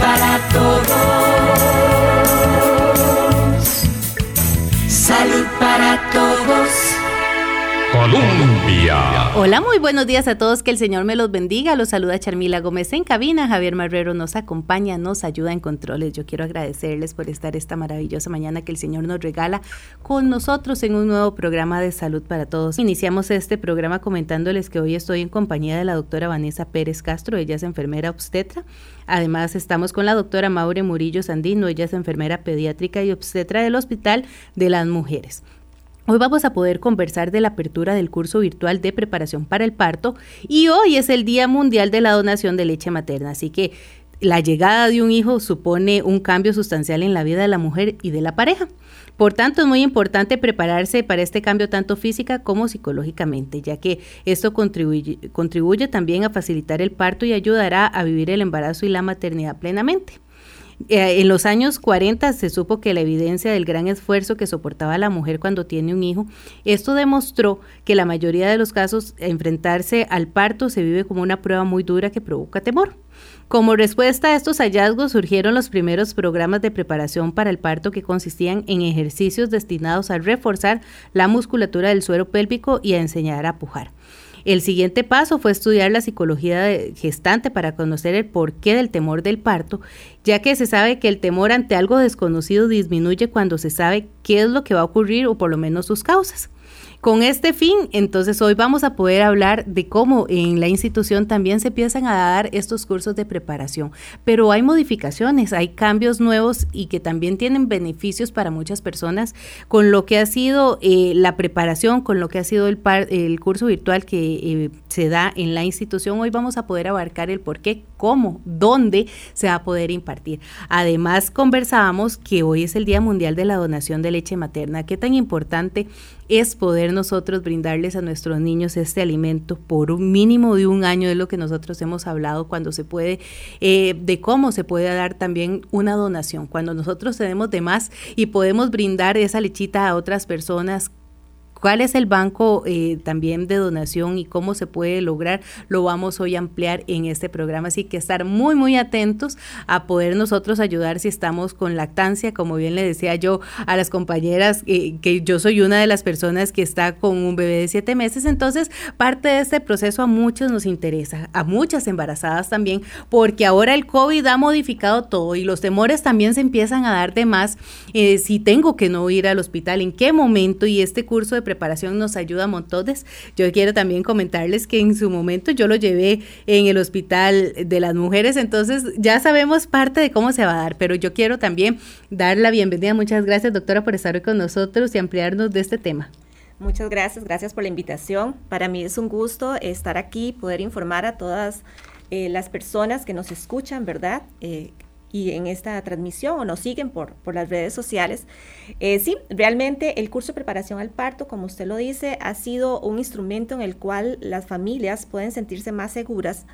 para todos. Hola, muy buenos días a todos, que el Señor me los bendiga. Los saluda Charmila Gómez en cabina. Javier Marrero nos acompaña, nos ayuda en controles. Yo quiero agradecerles por estar esta maravillosa mañana que el Señor nos regala con nosotros en un nuevo programa de salud para todos. Iniciamos este programa comentándoles que hoy estoy en compañía de la doctora Vanessa Pérez Castro. Ella es enfermera obstetra. Además, estamos con la doctora Maure Murillo Sandino. Ella es enfermera pediátrica y obstetra del Hospital de las Mujeres. Hoy vamos a poder conversar de la apertura del curso virtual de preparación para el parto y hoy es el Día Mundial de la Donación de Leche Materna, así que la llegada de un hijo supone un cambio sustancial en la vida de la mujer y de la pareja. Por tanto, es muy importante prepararse para este cambio tanto física como psicológicamente, ya que esto contribuye, contribuye también a facilitar el parto y ayudará a vivir el embarazo y la maternidad plenamente. Eh, en los años 40 se supo que la evidencia del gran esfuerzo que soportaba la mujer cuando tiene un hijo, esto demostró que la mayoría de los casos enfrentarse al parto se vive como una prueba muy dura que provoca temor. Como respuesta a estos hallazgos surgieron los primeros programas de preparación para el parto que consistían en ejercicios destinados a reforzar la musculatura del suero pélvico y a enseñar a pujar. El siguiente paso fue estudiar la psicología gestante para conocer el porqué del temor del parto, ya que se sabe que el temor ante algo desconocido disminuye cuando se sabe qué es lo que va a ocurrir o por lo menos sus causas. Con este fin, entonces hoy vamos a poder hablar de cómo en la institución también se empiezan a dar estos cursos de preparación, pero hay modificaciones, hay cambios nuevos y que también tienen beneficios para muchas personas con lo que ha sido eh, la preparación, con lo que ha sido el, curso virtual que eh, se da en la institución. Hoy vamos a poder abarcar el por qué, cómo, dónde se va a poder impartir. Además, conversábamos que hoy es el Día Mundial de la Donación de Leche Materna. Qué tan importante es poder nosotros brindarles a nuestros niños este alimento por un mínimo de un año, es lo que nosotros hemos hablado cuando se puede, eh, de cómo se puede dar también una donación, cuando nosotros tenemos de más y podemos brindar esa lechita a otras personas cuál es el banco eh, también de donación y cómo se puede lograr, lo vamos hoy a ampliar en este programa. Así que estar muy, muy atentos a poder nosotros ayudar si estamos con lactancia, como bien le decía yo a las compañeras, eh, que yo soy una de las personas que está con un bebé de siete meses. Entonces, parte de este proceso a muchos nos interesa, a muchas embarazadas también, porque ahora el COVID ha modificado todo y los temores también se empiezan a dar de más. Eh, si tengo que no ir al hospital, en qué momento y este curso de preparación nos ayuda a montones. Yo quiero también comentarles que en su momento yo lo llevé en el hospital de las mujeres, entonces ya sabemos parte de cómo se va a dar, pero yo quiero también dar la bienvenida. Muchas gracias, doctora, por estar hoy con nosotros y ampliarnos de este tema. Muchas gracias, gracias por la invitación. Para mí es un gusto estar aquí, poder informar a todas eh, las personas que nos escuchan, ¿verdad? Eh, y en esta transmisión o nos siguen por, por las redes sociales. Eh, sí, realmente el curso de preparación al parto, como usted lo dice, ha sido un instrumento en el cual las familias pueden sentirse más seguras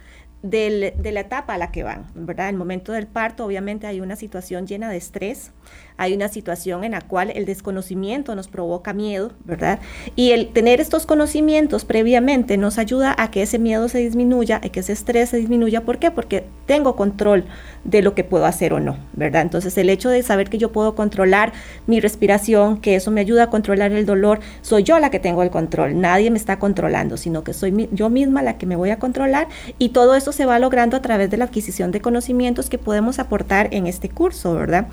de la etapa a la que van, ¿verdad? El momento del parto, obviamente, hay una situación llena de estrés, hay una situación en la cual el desconocimiento nos provoca miedo, ¿verdad? Y el tener estos conocimientos previamente nos ayuda a que ese miedo se disminuya, a que ese estrés se disminuya. ¿Por qué? Porque tengo control de lo que puedo hacer o no, ¿verdad? Entonces, el hecho de saber que yo puedo controlar mi respiración, que eso me ayuda a controlar el dolor, soy yo la que tengo el control, nadie me está controlando, sino que soy yo misma la que me voy a controlar y todo eso se va logrando a través de la adquisición de conocimientos que podemos aportar en este curso, ¿verdad?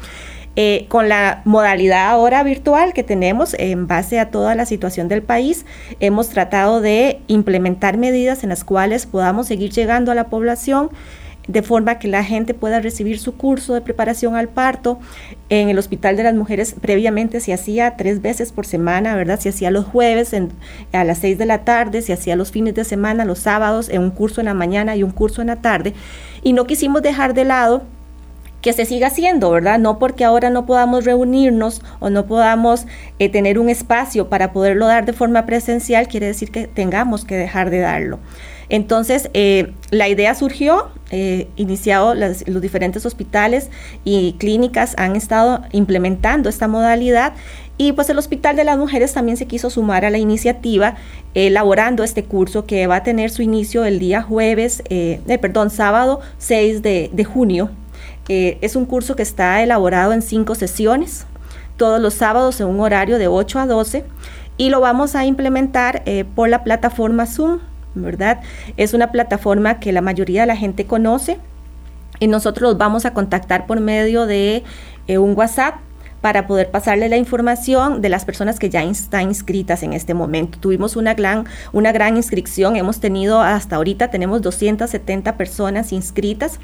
Eh, con la modalidad ahora virtual que tenemos en base a toda la situación del país, hemos tratado de implementar medidas en las cuales podamos seguir llegando a la población de forma que la gente pueda recibir su curso de preparación al parto. En el Hospital de las Mujeres previamente se hacía tres veces por semana, ¿verdad? Se hacía los jueves a las seis de la tarde, se hacía los fines de semana, los sábados, en un curso en la mañana y un curso en la tarde. Y no quisimos dejar de lado que se siga haciendo, ¿verdad? No porque ahora no podamos reunirnos o no podamos eh, tener un espacio para poderlo dar de forma presencial, quiere decir que tengamos que dejar de darlo. Entonces, eh, la idea surgió, eh, iniciado los diferentes hospitales y clínicas han estado implementando esta modalidad y pues el Hospital de las Mujeres también se quiso sumar a la iniciativa elaborando este curso que va a tener su inicio el día jueves, eh, perdón, sábado 6 de, de junio Es un curso que está elaborado en cinco sesiones, todos los sábados en un horario de 8 a 12 y lo vamos a implementar eh, por la plataforma Zoom, ¿verdad? Es una plataforma que la mayoría de la gente conoce y nosotros los vamos a contactar por medio de eh, un WhatsApp para poder pasarle la información de las personas que ya están inscritas en este momento. Tuvimos una gran, una gran inscripción, hemos tenido hasta ahorita, tenemos 270 personas inscritas.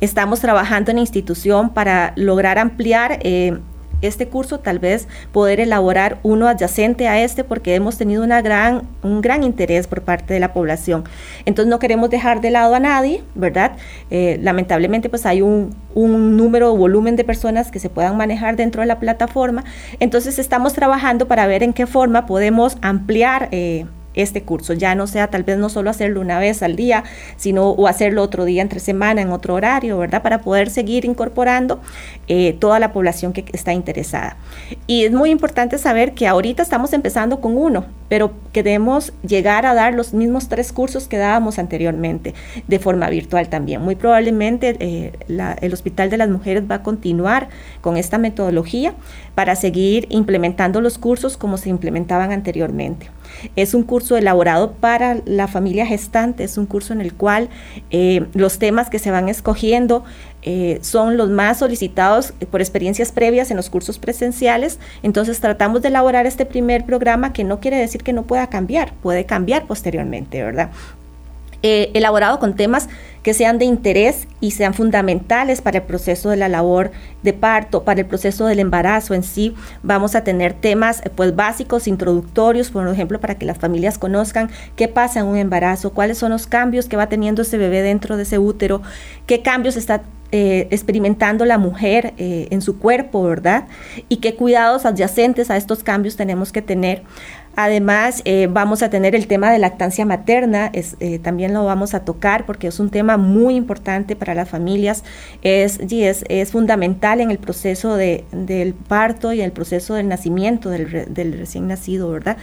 Estamos trabajando en la institución para lograr ampliar eh, este curso, tal vez poder elaborar uno adyacente a este porque hemos tenido una gran, un gran interés por parte de la población. Entonces no queremos dejar de lado a nadie, ¿verdad? Eh, lamentablemente pues hay un, un número o volumen de personas que se puedan manejar dentro de la plataforma. Entonces estamos trabajando para ver en qué forma podemos ampliar. Eh, este curso, ya no sea tal vez no solo hacerlo una vez al día, sino o hacerlo otro día entre semana en otro horario, ¿verdad? Para poder seguir incorporando eh, toda la población que está interesada. Y es muy importante saber que ahorita estamos empezando con uno, pero queremos llegar a dar los mismos tres cursos que dábamos anteriormente de forma virtual también. Muy probablemente eh, el Hospital de las Mujeres va a continuar con esta metodología para seguir implementando los cursos como se implementaban anteriormente. Es un curso elaborado para la familia gestante, es un curso en el cual eh, los temas que se van escogiendo eh, son los más solicitados por experiencias previas en los cursos presenciales. Entonces tratamos de elaborar este primer programa que no quiere decir que no pueda cambiar, puede cambiar posteriormente, ¿verdad? Eh, elaborado con temas que sean de interés y sean fundamentales para el proceso de la labor de parto, para el proceso del embarazo en sí. Vamos a tener temas pues básicos, introductorios, por ejemplo, para que las familias conozcan qué pasa en un embarazo, cuáles son los cambios que va teniendo ese bebé dentro de ese útero, qué cambios está eh, experimentando la mujer eh, en su cuerpo, ¿verdad? Y qué cuidados adyacentes a estos cambios tenemos que tener. Además, eh, vamos a tener el tema de lactancia materna, eh, también lo vamos a tocar porque es un tema muy importante para las familias, es, es, fundamental en el proceso de, del parto y el proceso del nacimiento del, del recién nacido, ¿verdad?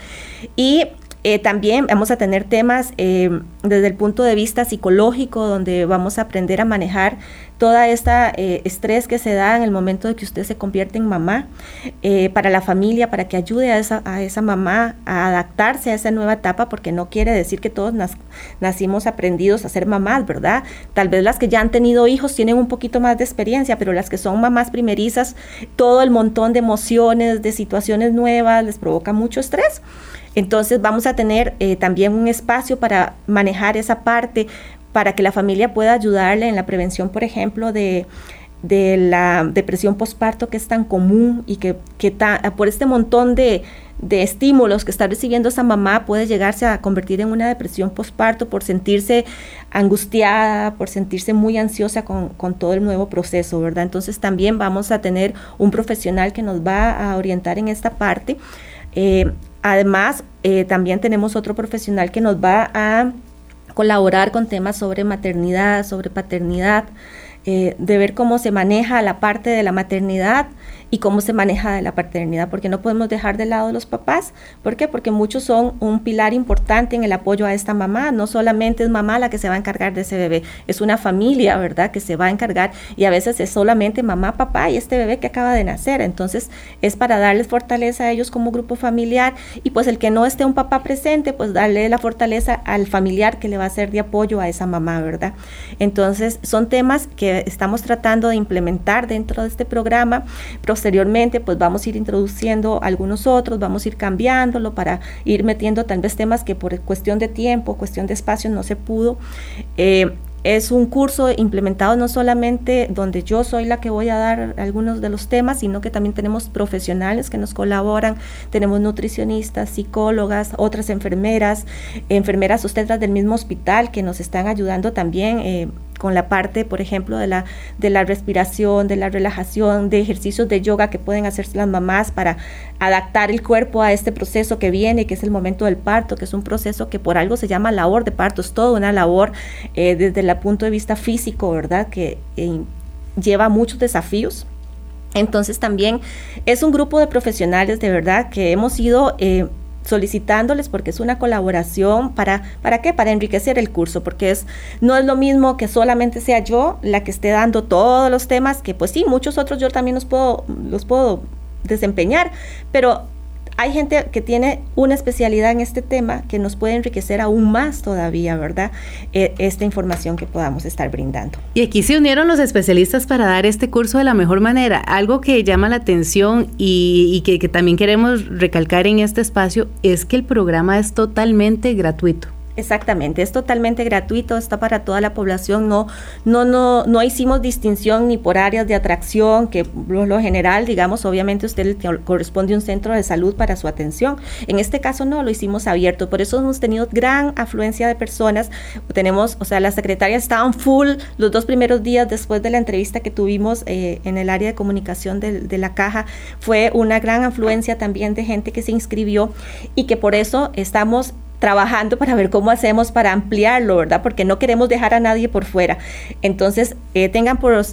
Y eh, también vamos a tener temas eh, desde el punto de vista psicológico, donde vamos a aprender a manejar toda esta eh, estrés que se da en el momento de que usted se convierte en mamá, para la familia, para que ayude a esa, a esa mamá a adaptarse a esa nueva etapa, porque no quiere decir que todos nacimos aprendidos a ser mamás, ¿verdad? Tal vez las que ya han tenido hijos tienen un poquito más de experiencia, pero las que son mamás primerizas, todo el montón de emociones, de situaciones nuevas, les provoca mucho estrés. Entonces vamos a tener eh, también un espacio para manejar esa parte, para que la familia pueda ayudarle en la prevención, por ejemplo, de, la depresión postparto que es tan común y que, que por este montón de, estímulos que está recibiendo esa mamá puede llegarse a convertir en una depresión postparto por sentirse angustiada, por sentirse muy ansiosa con, todo el nuevo proceso, ¿verdad? Entonces también vamos a tener un profesional que nos va a orientar en esta parte. Eh, Además, eh, también tenemos otro profesional que nos va a colaborar con temas sobre maternidad, sobre paternidad, eh, de ver cómo se maneja la parte de la maternidad y cómo se maneja la paternidad, porque no podemos dejar de lado los papás. ¿Por qué? Porque muchos son un pilar importante en el apoyo a esta mamá. No solamente es mamá la que se va a encargar de ese bebé, es una familia, ¿verdad?, que se va a encargar y a veces es solamente mamá, papá y este bebé que acaba de nacer. Entonces es para darles fortaleza a ellos como grupo familiar y pues el que no esté un papá presente, pues darle la fortaleza al familiar que le va a ser de apoyo a esa mamá, ¿verdad? Entonces son temas que estamos tratando de implementar dentro de este programa posteriormente pues vamos a ir introduciendo algunos otros, vamos a ir cambiándolo para ir metiendo tal vez temas que por cuestión de tiempo, cuestión de espacio no se pudo. Eh, es un curso implementado no solamente donde yo soy la que voy a dar algunos de los temas, sino que también tenemos profesionales que nos colaboran, tenemos nutricionistas, psicólogas, otras enfermeras, enfermeras obstetras del mismo hospital que nos están ayudando también. Eh, con la parte, por ejemplo, de la, de la respiración, de la relajación, de ejercicios de yoga que pueden hacerse las mamás para adaptar el cuerpo a este proceso que viene, que es el momento del parto, que es un proceso que por algo se llama labor de parto, es toda una labor eh, desde el punto de vista físico, ¿verdad? Que eh, lleva muchos desafíos. Entonces también es un grupo de profesionales de verdad que hemos ido... Eh, solicitándoles porque es una colaboración para para qué para enriquecer el curso porque es no es lo mismo que solamente sea yo la que esté dando todos los temas que pues sí muchos otros yo también los puedo los puedo desempeñar pero hay gente que tiene una especialidad en este tema que nos puede enriquecer aún más todavía, ¿verdad? E, esta información que podamos estar brindando. Y aquí se unieron los especialistas para dar este curso de la mejor manera. Algo que llama la atención y, que, que también queremos recalcar en este espacio es que el programa es totalmente gratuito. Exactamente, es totalmente gratuito, está para toda la población, no, no, no, no hicimos distinción ni por áreas de atracción, que lo, lo general, digamos, obviamente usted le corresponde un centro de salud para su atención. En este caso no, lo hicimos abierto, por eso hemos tenido gran afluencia de personas. Tenemos, o sea, las secretarias estaban full los dos primeros días después de la entrevista que tuvimos eh, en el área de comunicación de, de la caja. Fue una gran afluencia también de gente que se inscribió y que por eso estamos trabajando para ver cómo hacemos para ampliarlo, ¿verdad? Porque no queremos dejar a nadie por fuera. Entonces, eh, tengan por, o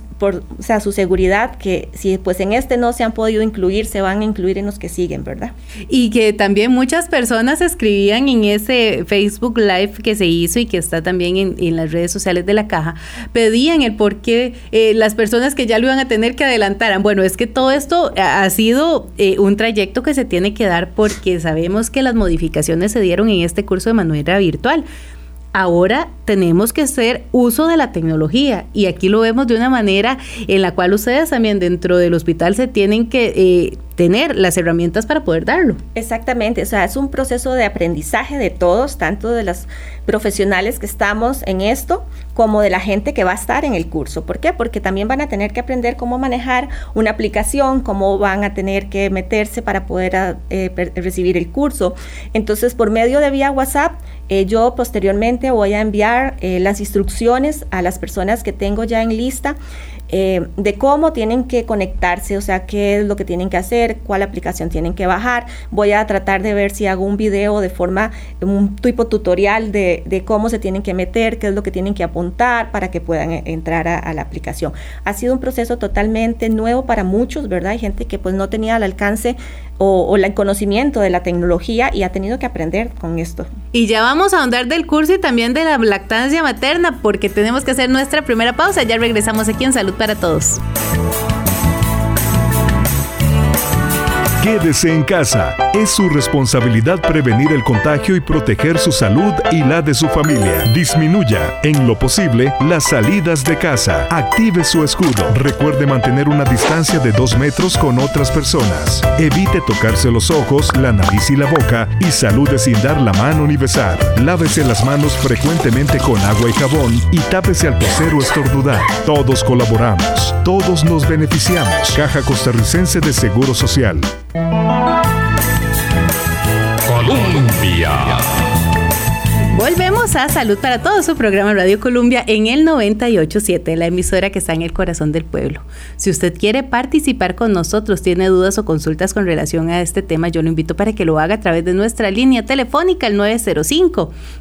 sea, su seguridad que si pues en este no se han podido incluir, se van a incluir en los que siguen, ¿verdad? Y que también muchas personas escribían en ese Facebook Live que se hizo y que está también en, en las redes sociales de la caja, pedían el por qué eh, las personas que ya lo iban a tener que adelantaran. Bueno, es que todo esto ha sido eh, un trayecto que se tiene que dar porque sabemos que las modificaciones se dieron en este este curso de manera virtual. Ahora tenemos que hacer uso de la tecnología y aquí lo vemos de una manera en la cual ustedes también dentro del hospital se tienen que eh, tener las herramientas para poder darlo. Exactamente, o sea, es un proceso de aprendizaje de todos, tanto de los profesionales que estamos en esto, como de la gente que va a estar en el curso. ¿Por qué? Porque también van a tener que aprender cómo manejar una aplicación, cómo van a tener que meterse para poder ah, eh, recibir el curso. Entonces, por medio de vía WhatsApp, eh, yo posteriormente voy a enviar eh, las instrucciones a las personas que tengo ya en lista eh, de cómo tienen que conectarse, o sea, qué es lo que tienen que hacer, cuál aplicación tienen que bajar. Voy a tratar de ver si hago un video de forma, un tipo tutorial de, de cómo se tienen que meter, qué es lo que tienen que apuntar para que puedan e, entrar a, la aplicación. Ha sido un proceso totalmente nuevo para muchos, ¿verdad? Hay gente que pues no tenía al alcance o, el conocimiento de la tecnología y ha tenido que aprender con esto. Y ya vamos a ahondar del curso y también de la lactancia materna porque tenemos que hacer nuestra primera pausa. Ya regresamos aquí en Salud para Todos. Quédese en casa. Es su responsabilidad prevenir el contagio y proteger su salud y la de su familia. Disminuya, en lo posible, las salidas de casa. Active su escudo. Recuerde mantener una distancia de dos metros con otras personas. Evite tocarse los ojos, la nariz y la boca y salude sin dar la mano ni besar. Lávese las manos frecuentemente con agua y jabón y tápese al toser o estornudar. Todos colaboramos. Todos nos beneficiamos. Caja Costarricense de Seguro Social. Colombia. Volvemos a Salud para Todos, su programa Radio Colombia en el 987, la emisora que está en el corazón del pueblo. Si usted quiere participar con nosotros, tiene dudas o consultas con relación a este tema, yo lo invito para que lo haga a través de nuestra línea telefónica, el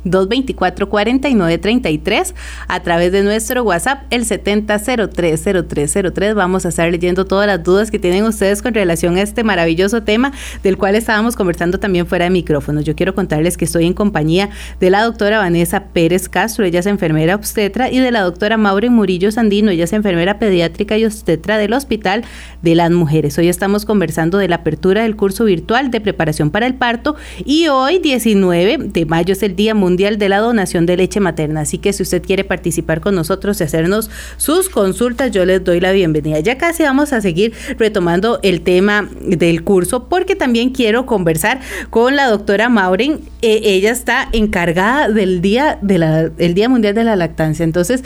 905-224-4933, a través de nuestro WhatsApp, el 70030303. Vamos a estar leyendo todas las dudas que tienen ustedes con relación a este maravilloso tema del cual estábamos conversando también fuera de micrófonos. Yo quiero contarles que estoy en compañía de la doctora Vanessa Pérez Castro, ella es enfermera obstetra, y de la doctora Maure Murillo Sandino, ella es enfermera pediátrica y obstetra del Hospital de las Mujeres. Hoy estamos conversando de la apertura del curso virtual de preparación para el parto y hoy 19 de mayo es el Día Mundial de la Donación de Leche Materna, así que si usted quiere participar con nosotros y hacernos sus consultas, yo les doy la bienvenida. Ya casi vamos a seguir retomando el tema del curso porque también quiero conversar con la doctora Maureen. Eh, ella está encargada del día, de la, día Mundial de la Lactancia. Entonces,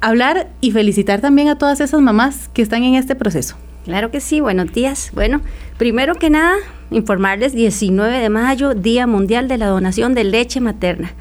hablar y felicitar también a todas esas mamás que están en este proceso. Claro que sí, buenos días. Bueno, primero que nada, informarles 19 de mayo, Día Mundial de la Donación de Leche Materna.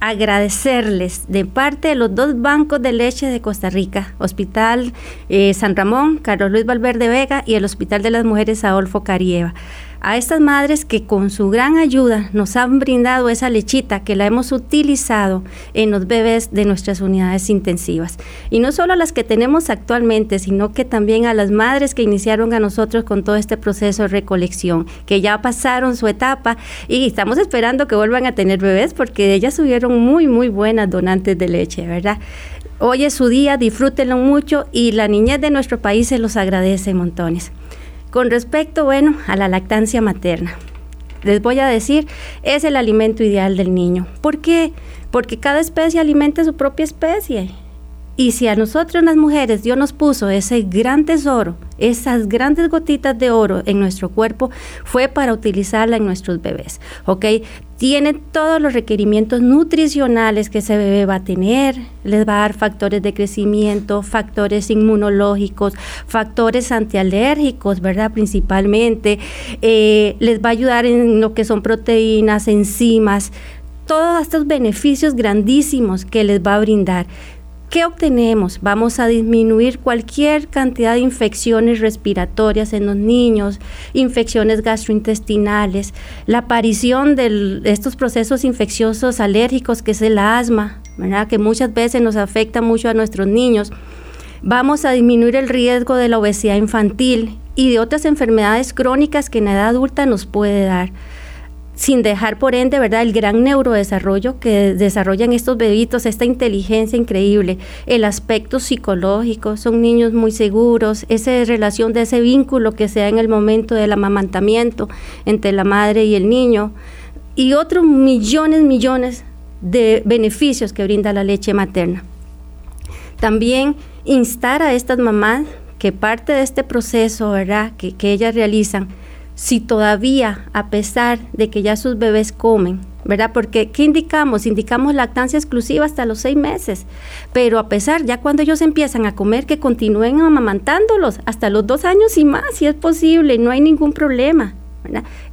Agradecerles de parte de los dos bancos de leche de Costa Rica, Hospital eh, San Ramón, Carlos Luis Valverde Vega y el Hospital de las Mujeres Adolfo Carieva a estas madres que con su gran ayuda nos han brindado esa lechita que la hemos utilizado en los bebés de nuestras unidades intensivas. Y no solo a las que tenemos actualmente, sino que también a las madres que iniciaron a nosotros con todo este proceso de recolección, que ya pasaron su etapa y estamos esperando que vuelvan a tener bebés porque ellas subieron muy, muy buenas donantes de leche, ¿verdad? Hoy es su día, disfrútenlo mucho y la niñez de nuestro país se los agradece montones. Con respecto, bueno, a la lactancia materna, les voy a decir, es el alimento ideal del niño. ¿Por qué? Porque cada especie alimenta su propia especie. Y si a nosotros las mujeres Dios nos puso ese gran tesoro, esas grandes gotitas de oro en nuestro cuerpo, fue para utilizarla en nuestros bebés, ¿ok? Tiene todos los requerimientos nutricionales que ese bebé va a tener, les va a dar factores de crecimiento, factores inmunológicos, factores antialérgicos, ¿verdad? Principalmente, eh, les va a ayudar en lo que son proteínas, enzimas, todos estos beneficios grandísimos que les va a brindar. ¿Qué obtenemos? Vamos a disminuir cualquier cantidad de infecciones respiratorias en los niños, infecciones gastrointestinales, la aparición de estos procesos infecciosos alérgicos que es el asma, que muchas veces nos afecta mucho a nuestros niños. Vamos a disminuir el riesgo de la obesidad infantil y de otras enfermedades crónicas que en edad adulta nos puede dar sin dejar por ende, ¿verdad?, el gran neurodesarrollo que desarrollan estos bebitos, esta inteligencia increíble, el aspecto psicológico, son niños muy seguros, esa relación de ese vínculo que se da en el momento del amamantamiento entre la madre y el niño, y otros millones, millones de beneficios que brinda la leche materna. También instar a estas mamás que parte de este proceso, ¿verdad?, que, que ellas realizan, si todavía, a pesar de que ya sus bebés comen, ¿verdad? Porque, ¿qué indicamos? Indicamos lactancia exclusiva hasta los seis meses, pero a pesar, ya cuando ellos empiezan a comer, que continúen amamantándolos hasta los dos años y más, si es posible, no hay ningún problema.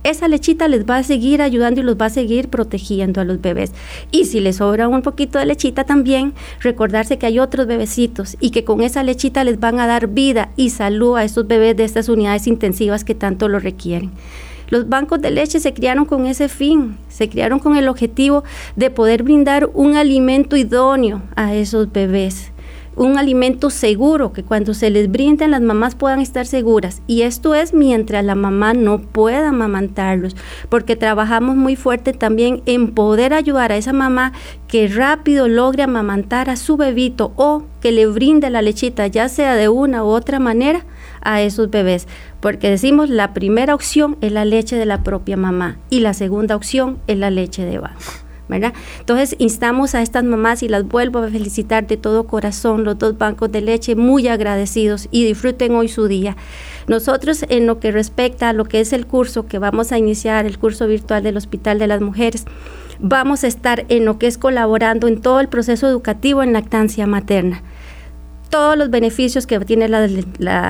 Esa lechita les va a seguir ayudando y los va a seguir protegiendo a los bebés. Y si les sobra un poquito de lechita también, recordarse que hay otros bebecitos y que con esa lechita les van a dar vida y salud a estos bebés de estas unidades intensivas que tanto lo requieren. Los bancos de leche se criaron con ese fin, se criaron con el objetivo de poder brindar un alimento idóneo a esos bebés un alimento seguro, que cuando se les brinden las mamás puedan estar seguras. Y esto es mientras la mamá no pueda amamantarlos, porque trabajamos muy fuerte también en poder ayudar a esa mamá que rápido logre amamantar a su bebito o que le brinde la lechita, ya sea de una u otra manera, a esos bebés. Porque decimos la primera opción es la leche de la propia mamá y la segunda opción es la leche de Entonces instamos a estas mamás y las vuelvo a felicitar de todo corazón, los dos bancos de leche, muy agradecidos y disfruten hoy su día. Nosotros en lo que respecta a lo que es el curso que vamos a iniciar, el curso virtual del Hospital de las Mujeres, vamos a estar en lo que es colaborando en todo el proceso educativo en lactancia materna todos los beneficios que tiene la,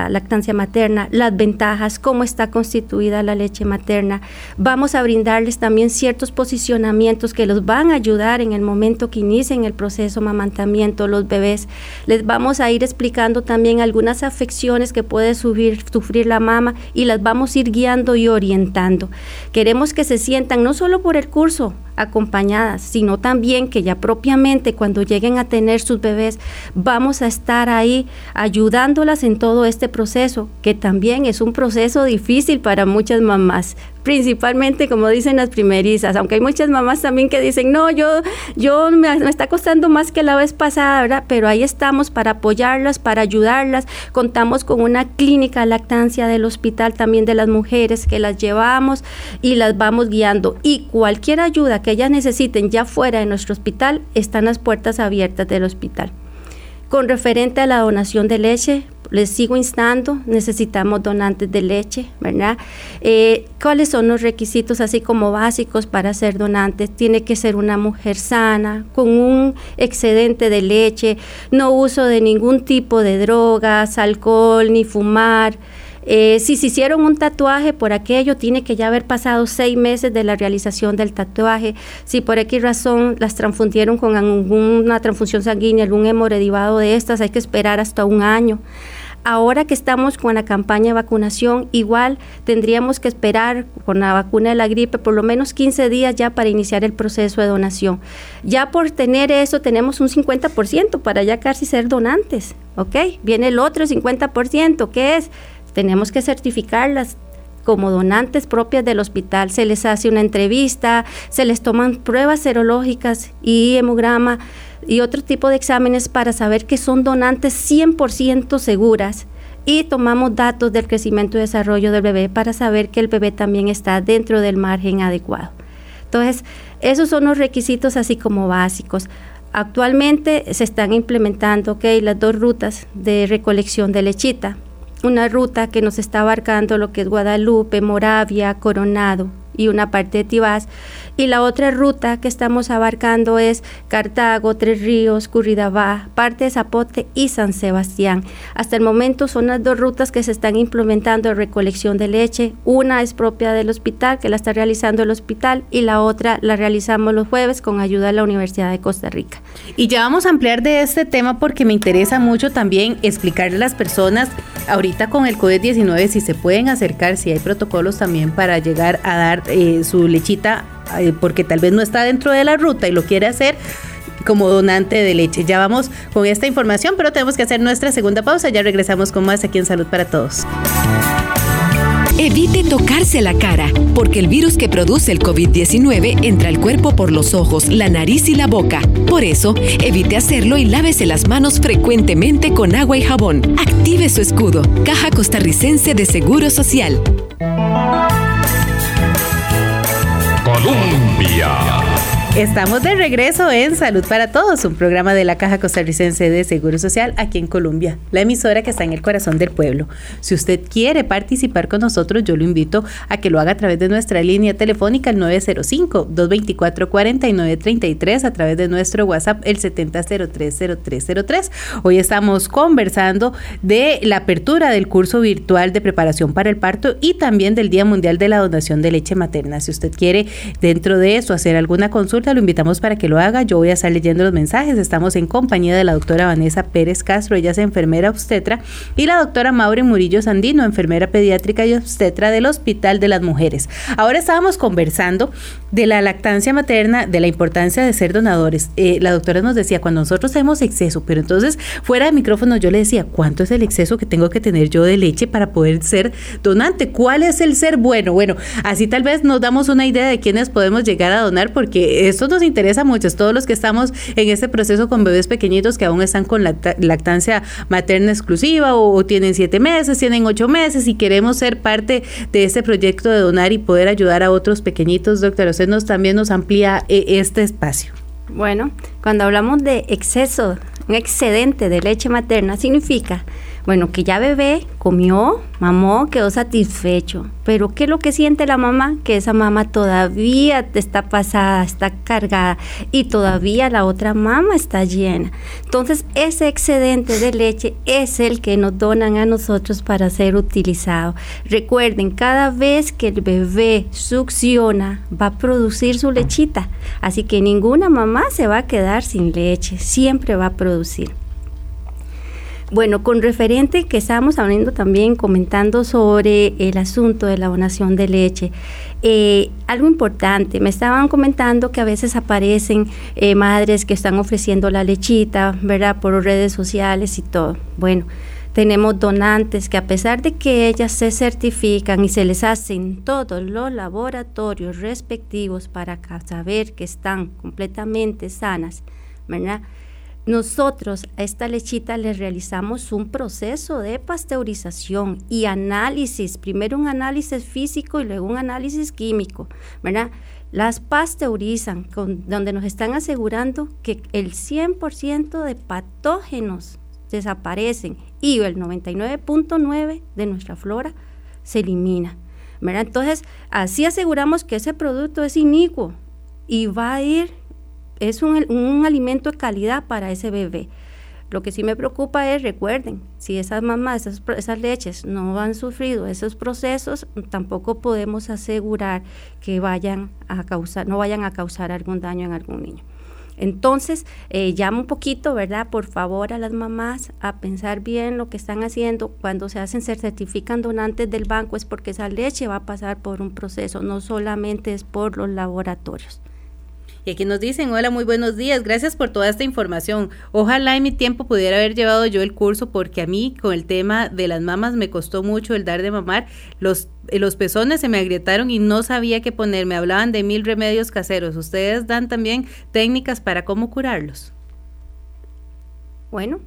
lactancia materna, las ventajas, cómo está constituida la leche materna. Vamos a brindarles también ciertos posicionamientos que los van a ayudar en el momento que inicien el proceso mamantamiento los bebés. Les vamos a ir explicando también algunas afecciones que puede sufrir la mama y las vamos a ir guiando y orientando. Queremos que se sientan no solo por el curso, acompañadas, sino también que ya propiamente cuando lleguen a tener sus bebés vamos a estar ahí ayudándolas en todo este proceso, que también es un proceso difícil para muchas mamás, principalmente como dicen las primerizas, aunque hay muchas mamás también que dicen, no, yo, yo me, está costando más que la vez pasada, ¿verdad? Pero ahí estamos para apoyarlas, para ayudarlas. Contamos con una clínica lactancia del hospital también de las mujeres que las llevamos y las vamos guiando. Y cualquier ayuda que ellas necesiten ya fuera de nuestro hospital, están las puertas abiertas del hospital. Con referente a la donación de leche, les sigo instando, necesitamos donantes de leche, ¿verdad? Eh, ¿Cuáles son los requisitos así como básicos para ser donantes? Tiene que ser una mujer sana, con un excedente de leche, no uso de ningún tipo de drogas, alcohol, ni fumar. Eh, si se hicieron un tatuaje por aquello, tiene que ya haber pasado seis meses de la realización del tatuaje. Si por X razón las transfundieron con alguna transfusión sanguínea, algún hemorredivado de estas, hay que esperar hasta un año ahora que estamos con la campaña de vacunación, igual tendríamos que esperar con la vacuna de la gripe por lo menos 15 días ya para iniciar el proceso de donación. Ya por tener eso tenemos un 50% para ya casi ser donantes, ¿ok? Viene el otro 50%, ¿qué es? Tenemos que certificarlas como donantes propias del hospital. Se les hace una entrevista, se les toman pruebas serológicas y hemograma y otro tipo de exámenes para saber que son donantes 100% seguras y tomamos datos del crecimiento y desarrollo del bebé para saber que el bebé también está dentro del margen adecuado. Entonces, esos son los requisitos así como básicos. Actualmente se están implementando okay, las dos rutas de recolección de lechita una ruta que nos está abarcando lo que es Guadalupe, Moravia, Coronado y una parte de Tibás. Y la otra ruta que estamos abarcando es Cartago, Tres Ríos, Curridabá, parte de Zapote y San Sebastián. Hasta el momento son las dos rutas que se están implementando de recolección de leche. Una es propia del hospital, que la está realizando el hospital, y la otra la realizamos los jueves con ayuda de la Universidad de Costa Rica. Y ya vamos a ampliar de este tema porque me interesa mucho también explicarle a las personas ahorita con el COVID-19 si se pueden acercar, si hay protocolos también para llegar a dar eh, su lechita porque tal vez no está dentro de la ruta y lo quiere hacer como donante de leche. Ya vamos con esta información, pero tenemos que hacer nuestra segunda pausa. Ya regresamos con más aquí en Salud para Todos. Evite tocarse la cara, porque el virus que produce el COVID-19 entra al cuerpo por los ojos, la nariz y la boca. Por eso, evite hacerlo y lávese las manos frecuentemente con agua y jabón. Active su escudo. Caja Costarricense de Seguro Social. 风一样。Estamos de regreso en Salud para Todos, un programa de la Caja Costarricense de Seguro Social aquí en Colombia, la emisora que está en el corazón del pueblo. Si usted quiere participar con nosotros, yo lo invito a que lo haga a través de nuestra línea telefónica el 905-224-4933, a través de nuestro WhatsApp el 70030303. Hoy estamos conversando de la apertura del curso virtual de preparación para el parto y también del Día Mundial de la Donación de Leche Materna. Si usted quiere dentro de eso hacer alguna consulta, lo invitamos para que lo haga. Yo voy a estar leyendo los mensajes. Estamos en compañía de la doctora Vanessa Pérez Castro, ella es enfermera obstetra, y la doctora Maure Murillo Sandino, enfermera pediátrica y obstetra del Hospital de las Mujeres. Ahora estábamos conversando de la lactancia materna, de la importancia de ser donadores. Eh, la doctora nos decía, cuando nosotros tenemos exceso, pero entonces fuera de micrófono yo le decía, ¿cuánto es el exceso que tengo que tener yo de leche para poder ser donante? ¿Cuál es el ser bueno? Bueno, así tal vez nos damos una idea de quiénes podemos llegar a donar porque esto nos interesa mucho, todos los que estamos en este proceso con bebés pequeñitos que aún están con la lactancia materna exclusiva o, tienen siete meses, tienen ocho meses y queremos ser parte de este proyecto de donar y poder ayudar a otros pequeñitos, doctora. Usted nos también nos amplía eh, este espacio. Bueno, cuando hablamos de exceso, un excedente de leche materna, significa bueno, que ya bebé comió, mamó, quedó satisfecho. Pero ¿qué es lo que siente la mamá? Que esa mamá todavía está pasada, está cargada y todavía la otra mamá está llena. Entonces, ese excedente de leche es el que nos donan a nosotros para ser utilizado. Recuerden, cada vez que el bebé succiona, va a producir su lechita. Así que ninguna mamá se va a quedar sin leche, siempre va a producir. Bueno, con referente que estábamos hablando también, comentando sobre el asunto de la donación de leche, eh, algo importante, me estaban comentando que a veces aparecen eh, madres que están ofreciendo la lechita, ¿verdad? Por redes sociales y todo. Bueno, tenemos donantes que a pesar de que ellas se certifican y se les hacen todos los laboratorios respectivos para saber que están completamente sanas, ¿verdad? Nosotros a esta lechita le realizamos un proceso de pasteurización y análisis, primero un análisis físico y luego un análisis químico, ¿verdad? Las pasteurizan, donde nos están asegurando que el 100% de patógenos desaparecen y el 99.9 de nuestra flora se elimina. ¿verdad? Entonces, así aseguramos que ese producto es inicuo y va a ir es un, alimento de calidad para ese bebé. Lo que sí me preocupa es, recuerden, si esas mamás, esas, esas, leches no han sufrido esos procesos, tampoco podemos asegurar que vayan a causar, no vayan a causar algún daño en algún niño. Entonces, eh, llama un poquito, ¿verdad? Por favor a las mamás a pensar bien lo que están haciendo. Cuando se hacen, se certifican donantes del banco es porque esa leche va a pasar por un proceso, no solamente es por los laboratorios. Y aquí nos dicen, hola, muy buenos días, gracias por toda esta información. Ojalá en mi tiempo pudiera haber llevado yo el curso porque a mí con el tema de las mamas me costó mucho el dar de mamar. Los, eh, los pezones se me agrietaron y no sabía qué poner. Me hablaban de mil remedios caseros. ¿Ustedes dan también técnicas para cómo curarlos? Bueno,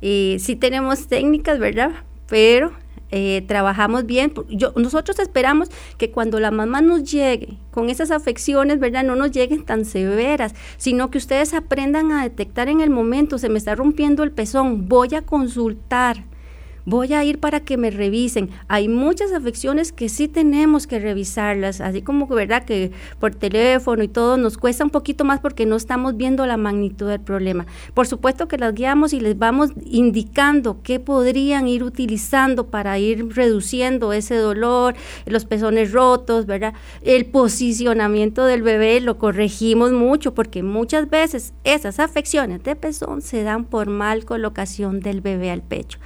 eh, sí tenemos técnicas, ¿verdad? Pero eh, trabajamos bien. Nosotros esperamos que cuando la mamá nos llegue con esas afecciones, ¿verdad? No nos lleguen tan severas, sino que ustedes aprendan a detectar en el momento, se me está rompiendo el pezón, voy a consultar voy a ir para que me revisen. Hay muchas afecciones que sí tenemos que revisarlas, así como verdad que por teléfono y todo nos cuesta un poquito más porque no estamos viendo la magnitud del problema. Por supuesto que las guiamos y les vamos indicando qué podrían ir utilizando para ir reduciendo ese dolor, los pezones rotos, ¿verdad? El posicionamiento del bebé lo corregimos mucho porque muchas veces esas afecciones de pezón se dan por mal colocación del bebé al pecho.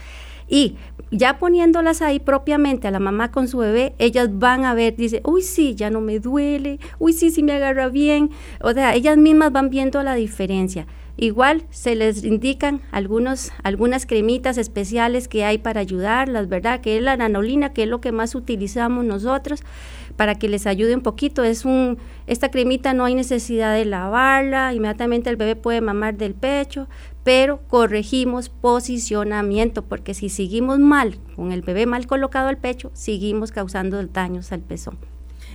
Y ya poniéndolas ahí propiamente a la mamá con su bebé, ellas van a ver, dice, uy, sí, ya no me duele, uy, sí, sí me agarra bien. O sea, ellas mismas van viendo la diferencia. Igual se les indican algunos, algunas cremitas especiales que hay para ayudarlas, ¿verdad? Que es la nanolina, que es lo que más utilizamos nosotros para que les ayude un poquito. Es un, esta cremita no hay necesidad de lavarla, inmediatamente el bebé puede mamar del pecho, pero corregimos posicionamiento, porque si seguimos mal, con el bebé mal colocado al pecho, seguimos causando daños al pezón.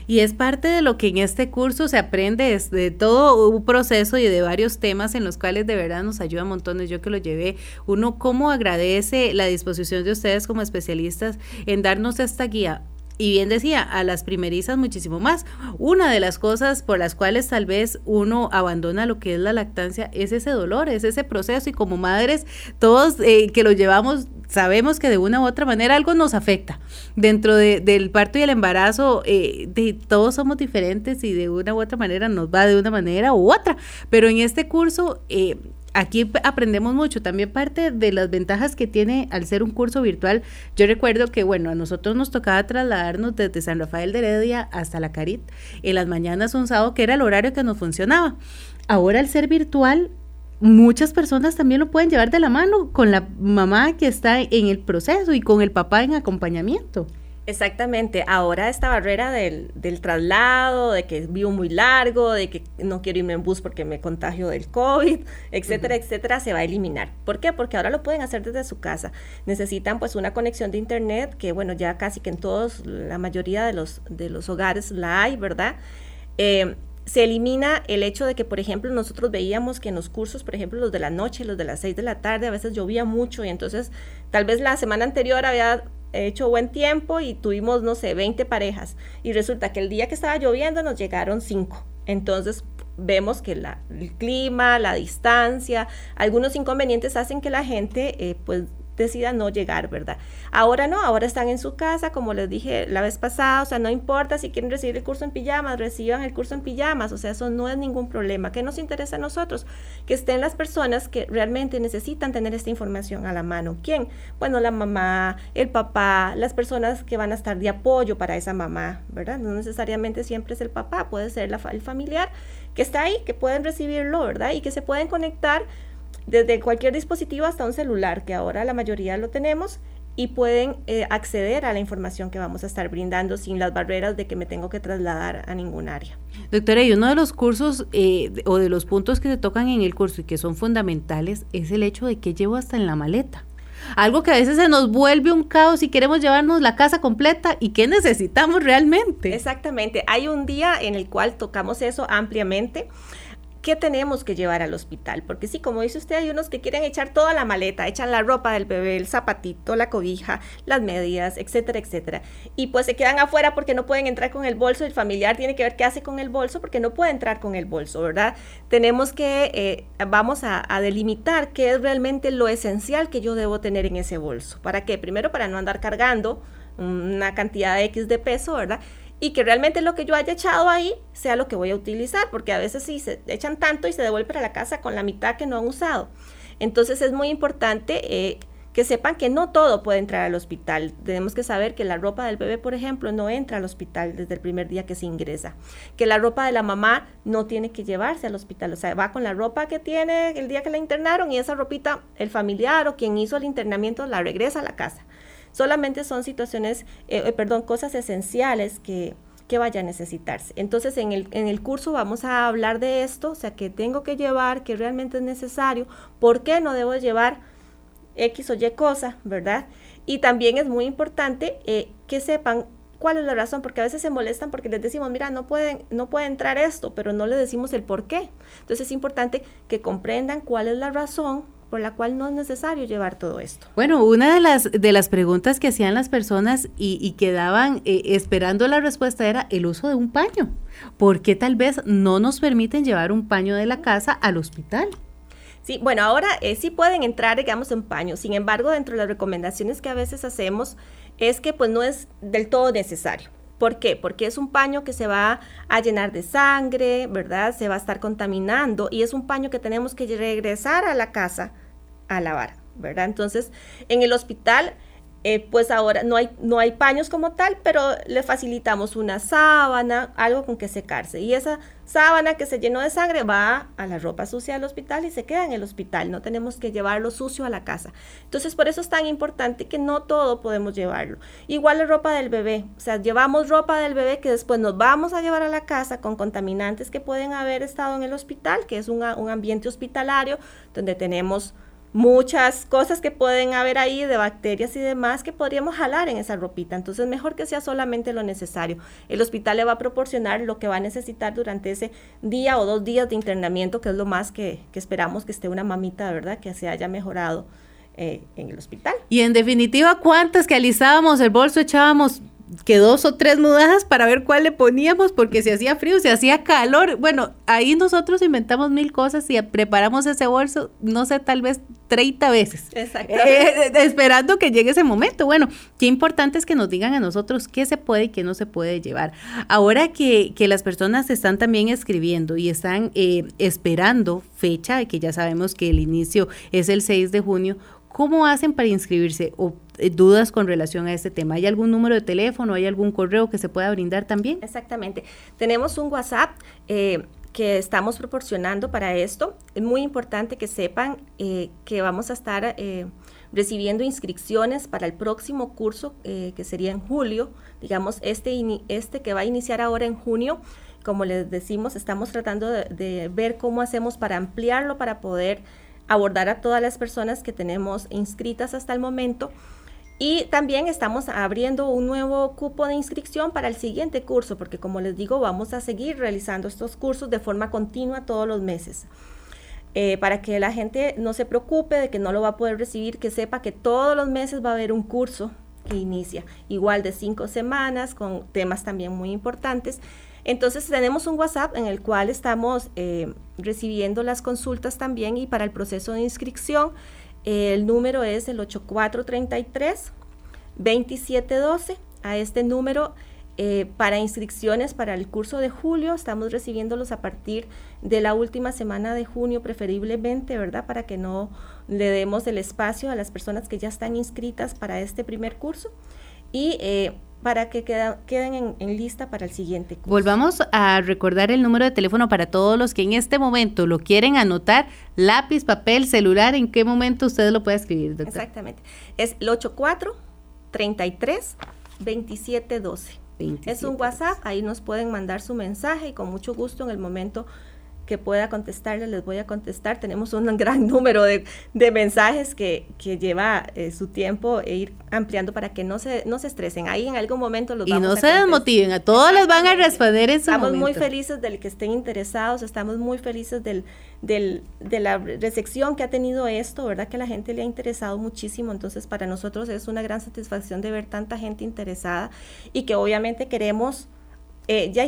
Y es parte de lo que en este curso se aprende, es de todo un proceso y de varios temas en los cuales de verdad nos ayuda montones. Yo que lo llevé, uno cómo agradece la disposición de ustedes como especialistas en darnos esta guía y bien decía, a las primerizas muchísimo más. Una de las cosas por las cuales tal vez uno abandona lo que es la lactancia es ese dolor, es ese proceso y como madres, todos eh, que lo llevamos sabemos que de una u otra manera algo nos afecta. Dentro del parto y el embarazo, eh, de, todos somos diferentes y de una u otra manera nos va de una manera u otra. Pero en este curso, eh, aquí aprendemos mucho. También parte de las ventajas que tiene al ser un curso virtual, yo recuerdo que, bueno, a nosotros nos tocaba trasladarnos desde San Rafael de Heredia hasta la Carit en las mañanas un sábado, que era el horario que nos funcionaba. Ahora al ser virtual, muchas personas también lo pueden llevar de la mano con la mamá que está en el proceso y con el papá en acompañamiento. Exactamente, ahora esta barrera del, traslado, de que vivo muy largo, de que no quiero irme en bus porque me contagio del COVID, etcétera, etcétera, se va a eliminar. ¿Por qué? Porque ahora lo pueden hacer desde su casa. Necesitan pues una conexión de internet que bueno, ya casi que en todos, la mayoría de los, de los hogares la hay, ¿verdad? Eh, se elimina el hecho de que, por ejemplo, nosotros veíamos que en los cursos, por ejemplo, los de la noche, los de las 6 de la tarde, a veces llovía mucho y entonces tal vez la semana anterior había hecho buen tiempo y tuvimos, no sé, 20 parejas. Y resulta que el día que estaba lloviendo nos llegaron 5. Entonces vemos que la, el clima, la distancia, algunos inconvenientes hacen que la gente eh, pues decida no llegar, ¿verdad? Ahora no, ahora están en su casa, como les dije la vez pasada, o sea, no importa si quieren recibir el curso en pijamas, reciban el curso en pijamas, o sea, eso no es ningún problema. ¿Qué nos interesa a nosotros? Que estén las personas que realmente necesitan tener esta información a la mano. ¿Quién? Bueno, la mamá, el papá, las personas que van a estar de apoyo para esa mamá, ¿verdad? No necesariamente siempre es el papá, puede ser la, el familiar que está ahí, que pueden recibirlo, ¿verdad? Y que se pueden conectar desde cualquier dispositivo hasta un celular, que ahora la mayoría lo tenemos, y pueden eh, acceder a la información que vamos a estar brindando sin las barreras de que me tengo que trasladar a ningún área. Doctora, y uno de los cursos eh, o de los puntos que se tocan en el curso y que son fundamentales es el hecho de que llevo hasta en la maleta. Algo que a veces se nos vuelve un caos y queremos llevarnos la casa completa y qué necesitamos realmente. Exactamente. Hay un día en el cual tocamos eso ampliamente. ¿Qué tenemos que llevar al hospital? Porque sí, como dice usted, hay unos que quieren echar toda la maleta, echan la ropa del bebé, el zapatito, la cobija, las medias, etcétera, etcétera. Y pues se quedan afuera porque no pueden entrar con el bolso, el familiar tiene que ver qué hace con el bolso porque no puede entrar con el bolso, ¿verdad? Tenemos que, eh, vamos a, delimitar qué es realmente lo esencial que yo debo tener en ese bolso. ¿Para qué? Primero, para no andar cargando una cantidad X de peso, ¿verdad? Y que realmente lo que yo haya echado ahí sea lo que voy a utilizar, porque a veces sí se echan tanto y se devuelve a la casa con la mitad que no han usado. Entonces es muy importante eh, que sepan que no todo puede entrar al hospital. Tenemos que saber que la ropa del bebé, por ejemplo, no entra al hospital desde el primer día que se ingresa. Que la ropa de la mamá no tiene que llevarse al hospital. O sea, va con la ropa que tiene el día que la internaron y esa ropita, el familiar o quien hizo el internamiento la regresa a la casa. Solamente son situaciones, eh, eh, perdón, cosas esenciales que, que vaya a necesitarse. Entonces, en el, curso vamos a hablar de esto, o sea, que tengo que llevar, que realmente es necesario, por qué no debo llevar X o Y cosa, ¿verdad? Y también es muy importante eh, que sepan cuál es la razón, porque a veces se molestan porque les decimos, mira, no pueden, no puede entrar esto, pero no le decimos el por qué. Entonces es importante que comprendan cuál es la razón por la cual no es necesario llevar todo esto. Bueno, una de las, de las preguntas que hacían las personas y, quedaban eh, esperando la respuesta era el uso de un paño. ¿Por qué tal vez no nos permiten llevar un paño de la casa al hospital? Sí, bueno, ahora eh, sí pueden entrar, digamos, en paño. Sin embargo, dentro de las recomendaciones que a veces hacemos es que pues no es del todo necesario. ¿Por qué? Porque es un paño que se va a llenar de sangre, ¿verdad? Se va a estar contaminando y es un paño que tenemos que regresar a la casa a lavar, ¿verdad? Entonces, en el hospital eh, pues ahora no hay, no hay paños como tal, pero le facilitamos una sábana, algo con que secarse. Y esa sábana que se llenó de sangre va a la ropa sucia del hospital y se queda en el hospital. No tenemos que llevarlo sucio a la casa. Entonces, por eso es tan importante que no todo podemos llevarlo. Igual la ropa del bebé. O sea, llevamos ropa del bebé que después nos vamos a llevar a la casa con contaminantes que pueden haber estado en el hospital, que es un ambiente hospitalario donde tenemos muchas cosas que pueden haber ahí de bacterias y demás que podríamos jalar en esa ropita. Entonces, mejor que sea solamente lo necesario. El hospital le va a proporcionar lo que va a necesitar durante ese día o dos días de internamiento, que es lo más que, esperamos que esté una mamita, ¿verdad? Que se haya mejorado eh, en el hospital. Y en definitiva, ¿cuántas que alisábamos el bolso, echábamos que dos o tres mudajas para ver cuál le poníamos, porque se hacía frío, se hacía calor. Bueno, ahí nosotros inventamos mil cosas y preparamos ese bolso, no sé, tal vez 30 veces. Exactamente. Eh, eh, esperando que llegue ese momento. Bueno, qué importante es que nos digan a nosotros qué se puede y qué no se puede llevar. Ahora que, que las personas están también escribiendo y están eh, esperando fecha, que ya sabemos que el inicio es el 6 de junio, ¿Cómo hacen para inscribirse o eh, dudas con relación a este tema? ¿Hay algún número de teléfono, hay algún correo que se pueda brindar también? Exactamente. Tenemos un WhatsApp eh, que estamos proporcionando para esto. Es muy importante que sepan eh, que vamos a estar recibiendo inscripciones para el próximo curso que sería en julio. Digamos, este, este que va a iniciar ahora en junio. Como les decimos, estamos tratando de ver cómo hacemos para ampliarlo, para poder abordar a todas las personas que tenemos inscritas hasta el momento. Y también estamos abriendo un nuevo cupo de inscripción para el siguiente curso, porque como les digo, vamos a seguir realizando estos cursos de forma continua todos los meses. Eh, para que la gente no se preocupe de que no lo va a poder recibir, que sepa que todos los meses va a haber un curso que inicia, igual de cinco semanas, con temas también muy importantes. Entonces tenemos un WhatsApp en el cual estamos eh, recibiendo las consultas también y para el proceso de inscripción el número es el 8433-2712. A este número eh, para inscripciones para el curso de julio estamos recibiéndolos a partir de la última semana de junio preferiblemente, ¿verdad? Para que no le demos el espacio a las personas que ya están inscritas para este primer curso. Y eh, para que queden en, lista para el siguiente curso. Volvamos a recordar el número de teléfono para todos los que en este momento lo quieren anotar, lápiz, papel, celular, ¿en qué momento usted lo puede escribir, doctor? Exactamente. Es el 84 33 27 12. es un WhatsApp, ahí nos pueden mandar su mensaje y con mucho gusto en el momento que pueda contestarles, les voy a contestar. Tenemos un gran número de, mensajes que, lleva eh, su tiempo e ir ampliando para que no se, no se estresen. Ahí en algún momento los y no se desmotiven, a todos les van a responder en su Estamos muy felices del que estén interesados, estamos muy felices del, del, de la recepción que ha tenido esto, ¿verdad? Que la gente le ha interesado muchísimo, entonces para nosotros es una gran satisfacción de ver tanta gente interesada y que obviamente queremos... Eh, ya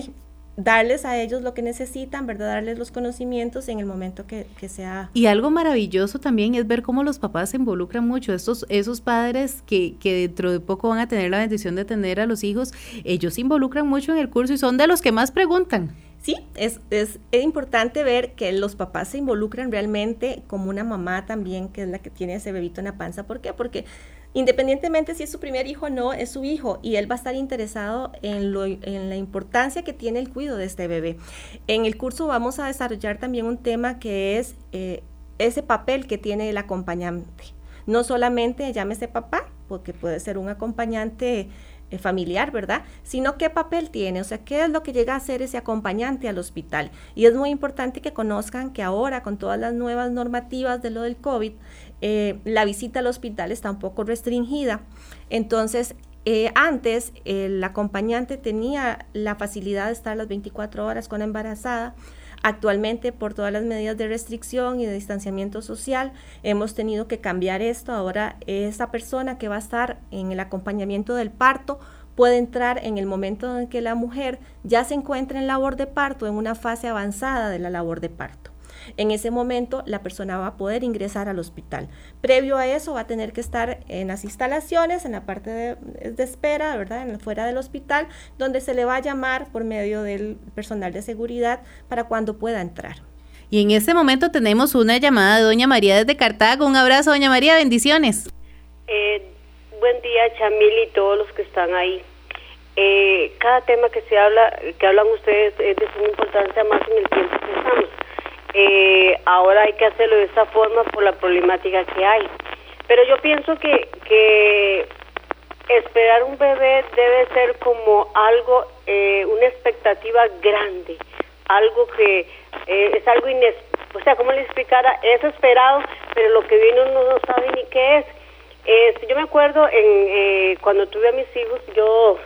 darles a ellos lo que necesitan, ¿verdad? Darles los conocimientos en el momento que, sea. Y algo maravilloso también es ver cómo los papás se involucran mucho. Estos, esos padres que, que dentro de poco van a tener la bendición de tener a los hijos, ellos se involucran mucho en el curso y son de los que más preguntan. Sí, es, es, es, importante ver que los papás se involucran realmente como una mamá también, que es la que tiene ese bebito en la panza. ¿Por qué? Porque independientemente si es su primer hijo o no, es su hijo y él va a estar interesado en, la importancia que tiene el cuidado de este bebé. En el curso vamos a desarrollar también un tema que es eh, ese papel que tiene el acompañante. No solamente llámese papá, porque puede ser un acompañante eh, familiar, ¿verdad? Sino qué papel tiene, o sea, qué es lo que llega a ser ese acompañante al hospital. Y es muy importante que conozcan que ahora con todas las nuevas normativas de lo del COVID, eh, la visita al hospital está un poco restringida. Entonces, eh, antes el acompañante tenía la facilidad de estar las 24 horas con embarazada. Actualmente, por todas las medidas de restricción y de distanciamiento social, hemos tenido que cambiar esto. Ahora, esa persona que va a estar en el acompañamiento del parto puede entrar en el momento en que la mujer ya se encuentra en labor de parto, en una fase avanzada de la labor de parto. En ese momento la persona va a poder ingresar al hospital. Previo a eso va a tener que estar en las instalaciones, en la parte de, espera, ¿verdad? En, fuera del hospital, donde se le va a llamar por medio del personal de seguridad para cuando pueda entrar. Y en este momento tenemos una llamada de Doña María desde Cartago. Un abrazo, Doña María, bendiciones. Eh, buen día, Chamil y todos los que están ahí. Eh, cada tema que se habla, que hablan ustedes, es de suma importancia más en el tiempo que estamos eh, ahora hay que hacerlo de esta forma por la problemática que hay. Pero yo pienso que, que esperar un bebé debe ser como algo, eh, una expectativa grande, algo que eh, es algo inesperado, o sea, como le explicara, es esperado, pero lo que viene uno no sabe ni qué es. Yo me acuerdo en eh, cuando tuve a mis hijos, yo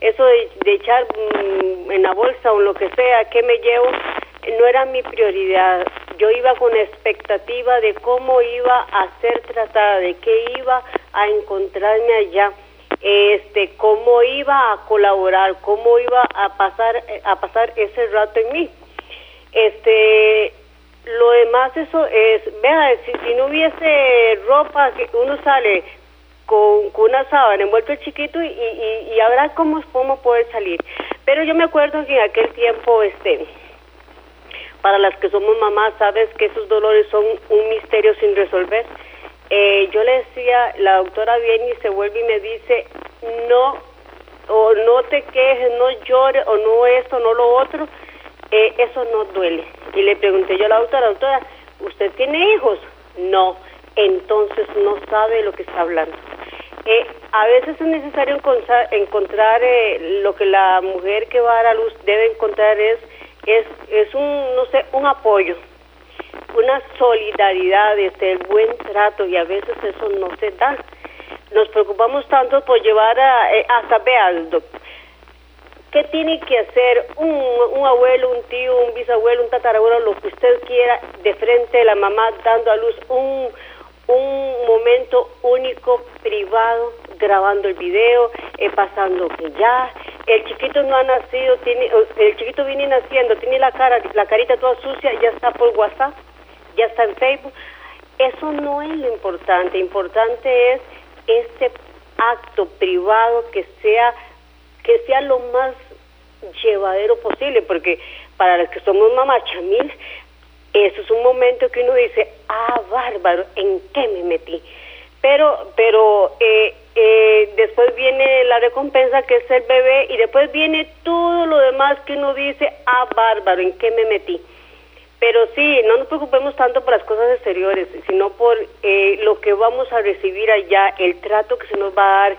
eso de, de echar mm, en la bolsa o lo que sea, ¿qué me llevo? No era mi prioridad. Yo iba con expectativa de cómo iba a ser tratada, de qué iba a encontrarme allá, este, cómo iba a colaborar, cómo iba a pasar a pasar ese rato en mí. Este, lo demás eso es, vea, si, no hubiese ropa, que uno sale con, una sábana envuelto el chiquito y, y, y habrá cómo, cómo poder salir. Pero yo me acuerdo que en aquel tiempo, este, para las que somos mamás, sabes que esos dolores son un misterio sin resolver. Eh, yo le decía, la doctora viene y se vuelve y me dice, no, o no te quejes, no llores, o no esto, no lo otro, eh, eso no duele. Y le pregunté yo a la doctora, doctora, ¿usted tiene hijos? No, entonces no sabe lo que está hablando. Eh, a veces es necesario encontrar, encontrar lo que la mujer que va a dar a luz debe encontrar es es, es un, no sé, un apoyo, una solidaridad, este, el buen trato y a veces eso no se da. Nos preocupamos tanto por llevar a, eh, hasta, vean, ¿qué tiene que hacer un, un abuelo, un tío, un bisabuelo, un tatarabuelo, lo que usted quiera, de frente a la mamá dando a luz un, un momento único, privado, grabando el video, eh, pasando que ya, el chiquito no ha nacido, tiene, el chiquito viene naciendo, tiene la cara, la carita toda sucia, ya está por WhatsApp, ya está en Facebook. Eso no es lo importante, importante es este acto privado que sea, que sea lo más llevadero posible, porque para los que somos mamá chamil, eso es un momento que uno dice, ah, bárbaro, ¿en qué me metí? Pero, pero eh, eh, después viene la recompensa que es el bebé y después viene todo lo demás que uno dice, ah, bárbaro, ¿en qué me metí? Pero sí, no nos preocupemos tanto por las cosas exteriores, sino por eh, lo que vamos a recibir allá, el trato que se nos va a dar,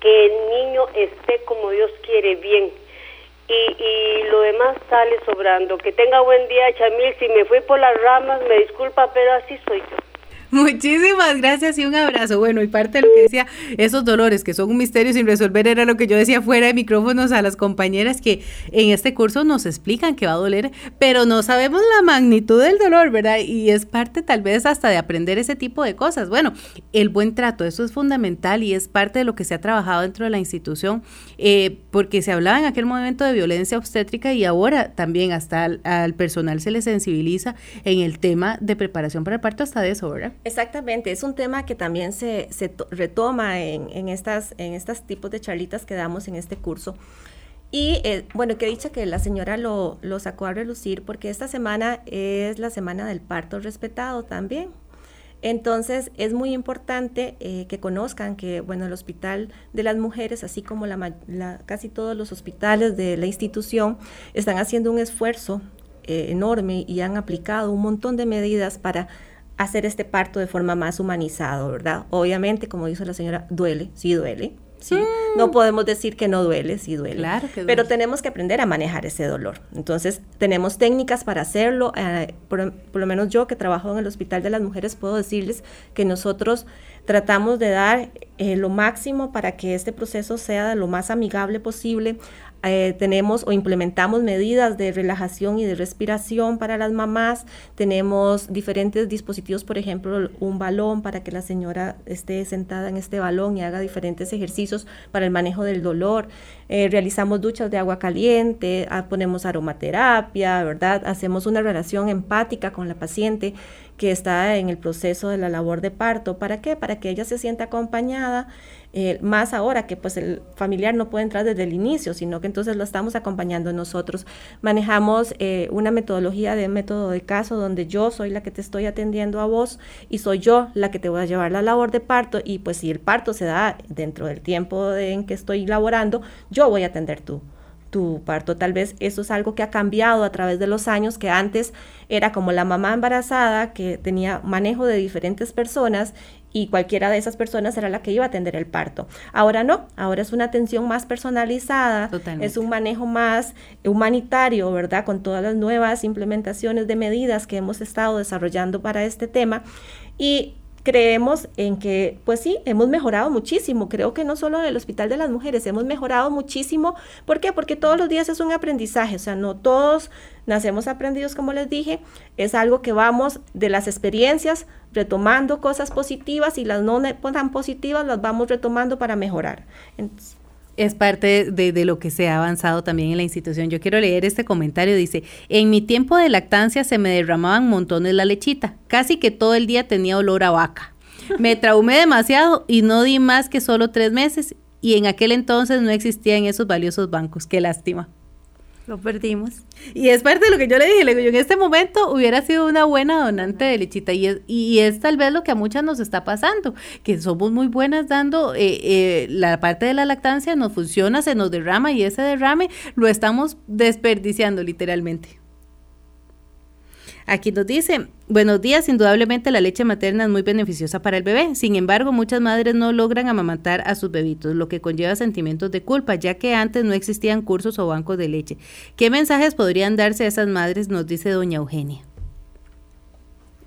que el niño esté como Dios quiere, bien. Y, y lo demás sale sobrando. Que tenga buen día, Chamil. Si me fui por las ramas, me disculpa, pero así soy yo. Muchísimas gracias y un abrazo. Bueno, y parte de lo que decía, esos dolores que son un misterio sin resolver, era lo que yo decía fuera de micrófonos a las compañeras que en este curso nos explican que va a doler, pero no sabemos la magnitud del dolor, ¿verdad? Y es parte tal vez hasta de aprender ese tipo de cosas. Bueno, el buen trato, eso es fundamental y es parte de lo que se ha trabajado dentro de la institución, eh, porque se hablaba en aquel momento de violencia obstétrica y ahora también hasta al personal se le sensibiliza en el tema de preparación para el parto hasta de eso, ¿verdad? Exactamente, es un tema que también se, retoma en, estas, estos tipos de charlitas que damos en este curso. Y eh, bueno, que dicha que la señora lo, sacó a relucir porque esta semana es la semana del parto respetado también. Entonces es muy importante eh, que conozcan que bueno el Hospital de las Mujeres, así como la, casi todos los hospitales de la institución, están haciendo un esfuerzo eh, enorme y han aplicado un montón de medidas para hacer este parto de forma más humanizado, ¿verdad? Obviamente, como dice la señora, duele, sí duele, sí. Mm. No podemos decir que no duele, sí duele. Claro que duele. Pero tenemos que aprender a manejar ese dolor. Entonces, tenemos técnicas para hacerlo. Eh, por, lo menos yo que trabajo en el Hospital de las Mujeres puedo decirles que nosotros tratamos de dar eh, lo máximo para que este proceso sea lo más amigable posible. Eh, tenemos o implementamos medidas de relajación y de respiración para las mamás, tenemos diferentes dispositivos, por ejemplo, un balón para que la señora esté sentada en este balón y haga diferentes ejercicios para el manejo del dolor, eh, realizamos duchas de agua caliente, ah, ponemos aromaterapia, ¿verdad? Hacemos una relación empática con la paciente que está en el proceso de la labor de parto. ¿Para qué? Para que ella se sienta acompañada eh, más ahora que pues el familiar no puede entrar desde el inicio, sino que entonces lo estamos acompañando nosotros. Manejamos eh, una metodología de método de caso donde yo soy la que te estoy atendiendo a vos y soy yo la que te voy a llevar la labor de parto y pues si el parto se da dentro del tiempo en que estoy laborando, yo voy a atender tú tu parto. Tal vez eso es algo que ha cambiado a través de los años, que antes era como la mamá embarazada que tenía manejo de diferentes personas y cualquiera de esas personas era la que iba a atender el parto. Ahora no, ahora es una atención más personalizada, es un manejo más humanitario, ¿verdad? Con todas las nuevas implementaciones de medidas que hemos estado desarrollando para este tema. Y creemos en que, pues sí, hemos mejorado muchísimo. Creo que no solo en el Hospital de las Mujeres, hemos mejorado muchísimo. ¿Por qué? Porque todos los días es un aprendizaje, o sea, no todos nacemos aprendidos, como les dije, es algo que vamos de las experiencias retomando cosas positivas y las no tan positivas las vamos retomando para mejorar. Entonces, es parte de, lo que se ha avanzado también en la institución. Yo quiero leer este comentario. Dice, en mi tiempo de lactancia se me derramaban montones la lechita. Casi que todo el día tenía olor a vaca. Me traumé demasiado y no di más que solo tres meses. Y en aquel entonces no existían esos valiosos bancos. Qué lástima. Lo perdimos. Y es parte de lo que yo le dije, le digo, yo en este momento hubiera sido una buena donante de lechita y es, y es tal vez lo que a muchas nos está pasando, que somos muy buenas dando, eh, eh, la parte de la lactancia nos funciona, se nos derrama y ese derrame lo estamos desperdiciando literalmente. Aquí nos dice, buenos días, indudablemente la leche materna es muy beneficiosa para el bebé, sin embargo muchas madres no logran amamantar a sus bebitos, lo que conlleva sentimientos de culpa, ya que antes no existían cursos o bancos de leche. ¿Qué mensajes podrían darse a esas madres? Nos dice doña Eugenia.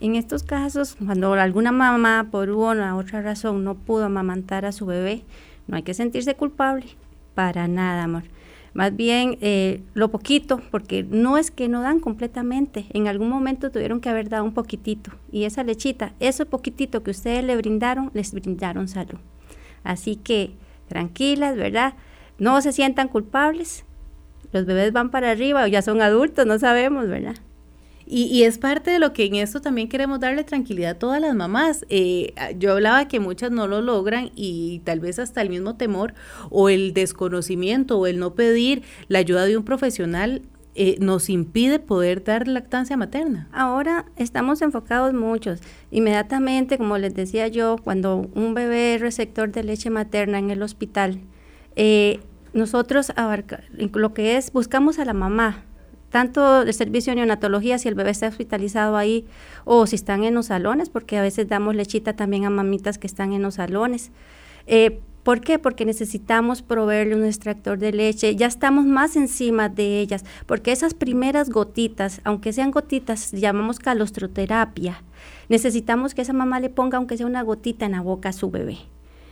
En estos casos, cuando alguna mamá por una u otra razón no pudo amamantar a su bebé, no hay que sentirse culpable, para nada, amor más bien eh, lo poquito, porque no es que no dan completamente, en algún momento tuvieron que haber dado un poquitito, y esa lechita, ese poquitito que ustedes le brindaron, les brindaron salud. Así que tranquilas, ¿verdad? No se sientan culpables, los bebés van para arriba o ya son adultos, no sabemos, ¿verdad? Y, es parte de lo que en esto también queremos darle tranquilidad a todas las mamás. Eh, yo hablaba que muchas no lo logran y tal vez hasta el mismo temor o el desconocimiento o el no pedir la ayuda de un profesional eh, nos impide poder dar lactancia materna. Ahora estamos enfocados muchos. Inmediatamente, como les decía yo, cuando un bebé es receptor de leche materna en el hospital, eh, nosotros lo que es, buscamos a la mamá, tanto de servicio de neonatología si el bebé está hospitalizado ahí o si están en los salones, porque a veces damos lechita también a mamitas que están en los salones. Eh, ¿Por qué? Porque necesitamos proveerle un extractor de leche, ya estamos más encima de ellas, porque esas primeras gotitas, aunque sean gotitas, llamamos calostroterapia, necesitamos que esa mamá le ponga aunque sea una gotita en la boca a su bebé.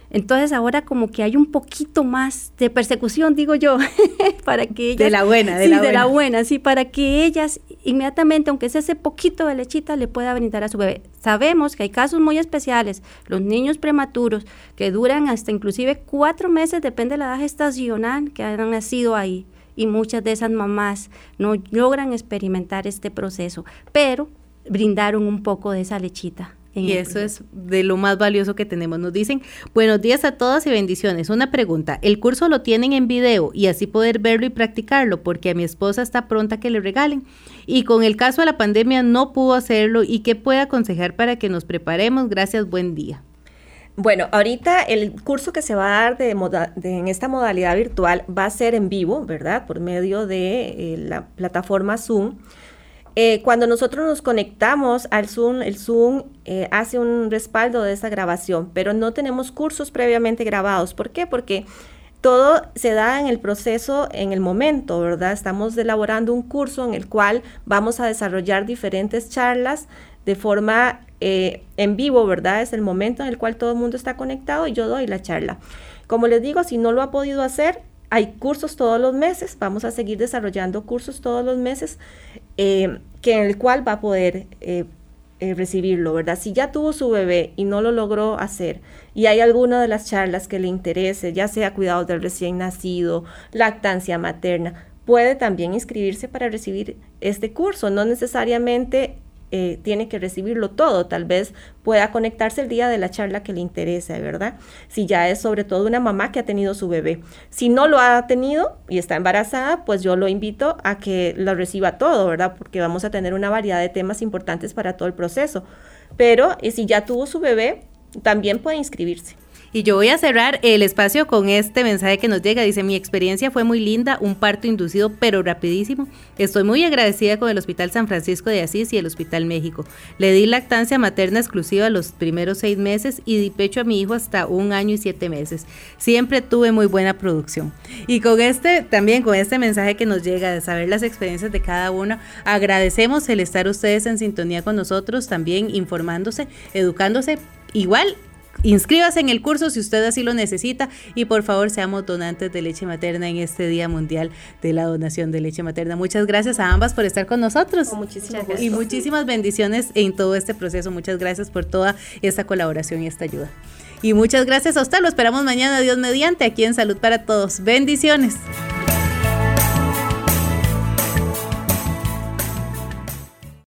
Entonces ahora como que hay un poquito más de persecución, digo yo, para que ellas... De la buena, de la buena. de la buena, sí, para que ellas inmediatamente, aunque sea ese poquito de lechita, le pueda brindar a su bebé. Sabemos que hay casos muy especiales, los niños prematuros, que duran hasta inclusive cuatro meses, depende de la edad gestacional que hayan nacido ahí. Y muchas de esas mamás no logran experimentar este proceso, pero brindaron un poco de esa lechita y eso es de lo más valioso que tenemos. Nos dicen, buenos días a todas y bendiciones. Una pregunta, ¿el curso lo tienen en video y así poder verlo y practicarlo? Porque a mi esposa está pronta que le regalen. Y con el caso de la pandemia no pudo hacerlo. ¿Y qué puede aconsejar para que nos preparemos? Gracias, buen día. Bueno, ahorita el curso que se va a dar de, en esta modalidad virtual va a ser en vivo, ¿verdad? Por medio de eh, la plataforma Zoom. Eh, cuando nosotros nos conectamos al Zoom, el Zoom eh, hace un respaldo de esa grabación, pero no tenemos cursos previamente grabados. ¿Por qué? Porque todo se da en el proceso, en el momento, ¿verdad? Estamos elaborando un curso en el cual vamos a desarrollar diferentes charlas de forma eh, en vivo, ¿verdad? Es el momento en el cual todo el mundo está conectado y yo doy la charla. Como les digo, si no lo ha podido hacer, hay cursos todos los meses, vamos a seguir desarrollando cursos todos los meses, eh, que en el cual va a poder eh, eh, recibirlo, ¿verdad? Si ya tuvo su bebé y no lo logró hacer, y hay alguna de las charlas que le interese, ya sea cuidados del recién nacido, lactancia materna, puede también inscribirse para recibir este curso. No necesariamente eh, tiene que recibirlo todo, tal vez pueda conectarse el día de la charla que le interese, ¿verdad? Si ya es sobre todo una mamá que ha tenido su bebé. Si no lo ha tenido y está embarazada, pues yo lo invito a que lo reciba todo, ¿verdad? Porque vamos a tener una variedad de temas importantes para todo el proceso. Pero si ya tuvo su bebé, también puede inscribirse. Y yo voy a cerrar el espacio con este mensaje que nos llega. Dice, mi experiencia fue muy linda, un parto inducido pero rapidísimo. Estoy muy agradecida con el Hospital San Francisco de Asís y el Hospital México. Le di lactancia materna exclusiva los primeros seis meses y di pecho a mi hijo hasta un año y siete meses. Siempre tuve muy buena producción. Y con este, también con este mensaje que nos llega de saber las experiencias de cada uno, agradecemos el estar ustedes en sintonía con nosotros, también informándose, educándose. Igual Inscríbase en el curso si usted así lo necesita y por favor seamos donantes de leche materna en este Día Mundial de la Donación de Leche Materna. Muchas gracias a ambas por estar con nosotros. muchísimas Y muchísimas bendiciones en todo este proceso. Muchas gracias por toda esta colaboración y esta ayuda. Y muchas gracias a usted. Lo esperamos mañana, Dios mediante, aquí en Salud para Todos. Bendiciones.